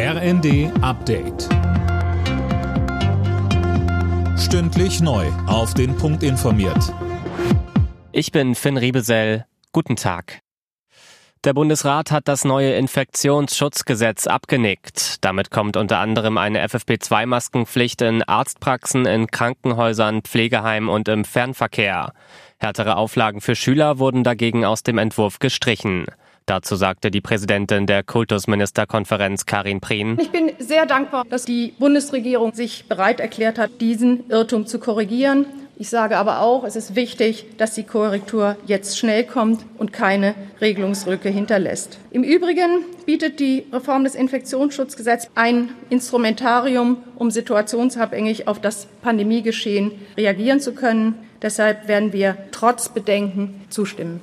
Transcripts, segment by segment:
RND Update. Stündlich neu. Auf den Punkt informiert. Ich bin Finn Riebesell. Guten Tag. Der Bundesrat hat das neue Infektionsschutzgesetz abgenickt. Damit kommt unter anderem eine FFP2-Maskenpflicht in Arztpraxen, in Krankenhäusern, Pflegeheimen und im Fernverkehr. Härtere Auflagen für Schüler wurden dagegen aus dem Entwurf gestrichen. Dazu sagte die Präsidentin der Kultusministerkonferenz Karin Prien. Ich bin sehr dankbar, dass die Bundesregierung sich bereit erklärt hat, diesen Irrtum zu korrigieren. Ich sage aber auch, es ist wichtig, dass die Korrektur jetzt schnell kommt und keine Regelungsrücke hinterlässt. Im Übrigen bietet die Reform des Infektionsschutzgesetzes ein Instrumentarium, um situationsabhängig auf das Pandemiegeschehen reagieren zu können. Deshalb werden wir trotz Bedenken zustimmen.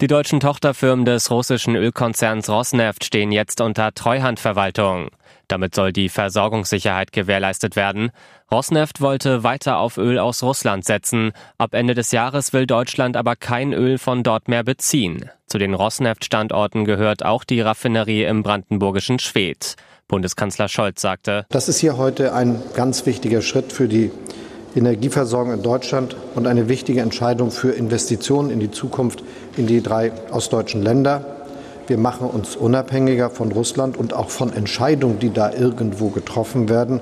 Die deutschen Tochterfirmen des russischen Ölkonzerns Rosneft stehen jetzt unter Treuhandverwaltung. Damit soll die Versorgungssicherheit gewährleistet werden. Rosneft wollte weiter auf Öl aus Russland setzen. Ab Ende des Jahres will Deutschland aber kein Öl von dort mehr beziehen. Zu den Rosneft-Standorten gehört auch die Raffinerie im brandenburgischen Schwedt. Bundeskanzler Scholz sagte, Das ist hier heute ein ganz wichtiger Schritt für die Energieversorgung in Deutschland und eine wichtige Entscheidung für Investitionen in die Zukunft in die drei ostdeutschen Länder. Wir machen uns unabhängiger von Russland und auch von Entscheidungen, die da irgendwo getroffen werden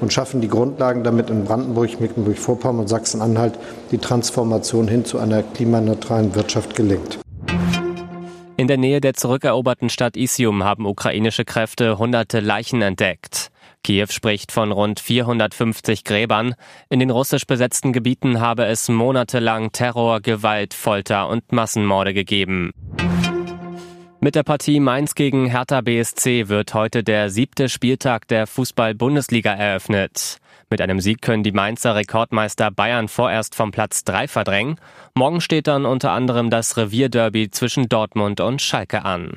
und schaffen die Grundlagen, damit in Brandenburg, Mecklenburg-Vorpommern und Sachsen-Anhalt die Transformation hin zu einer klimaneutralen Wirtschaft gelingt. In der Nähe der zurückeroberten Stadt Isium haben ukrainische Kräfte hunderte Leichen entdeckt. Kiew spricht von rund 450 Gräbern. In den russisch besetzten Gebieten habe es monatelang Terror, Gewalt, Folter und Massenmorde gegeben. Mit der Partie Mainz gegen Hertha BSC wird heute der siebte Spieltag der Fußball-Bundesliga eröffnet. Mit einem Sieg können die Mainzer Rekordmeister Bayern vorerst vom Platz 3 verdrängen. Morgen steht dann unter anderem das Revierderby zwischen Dortmund und Schalke an.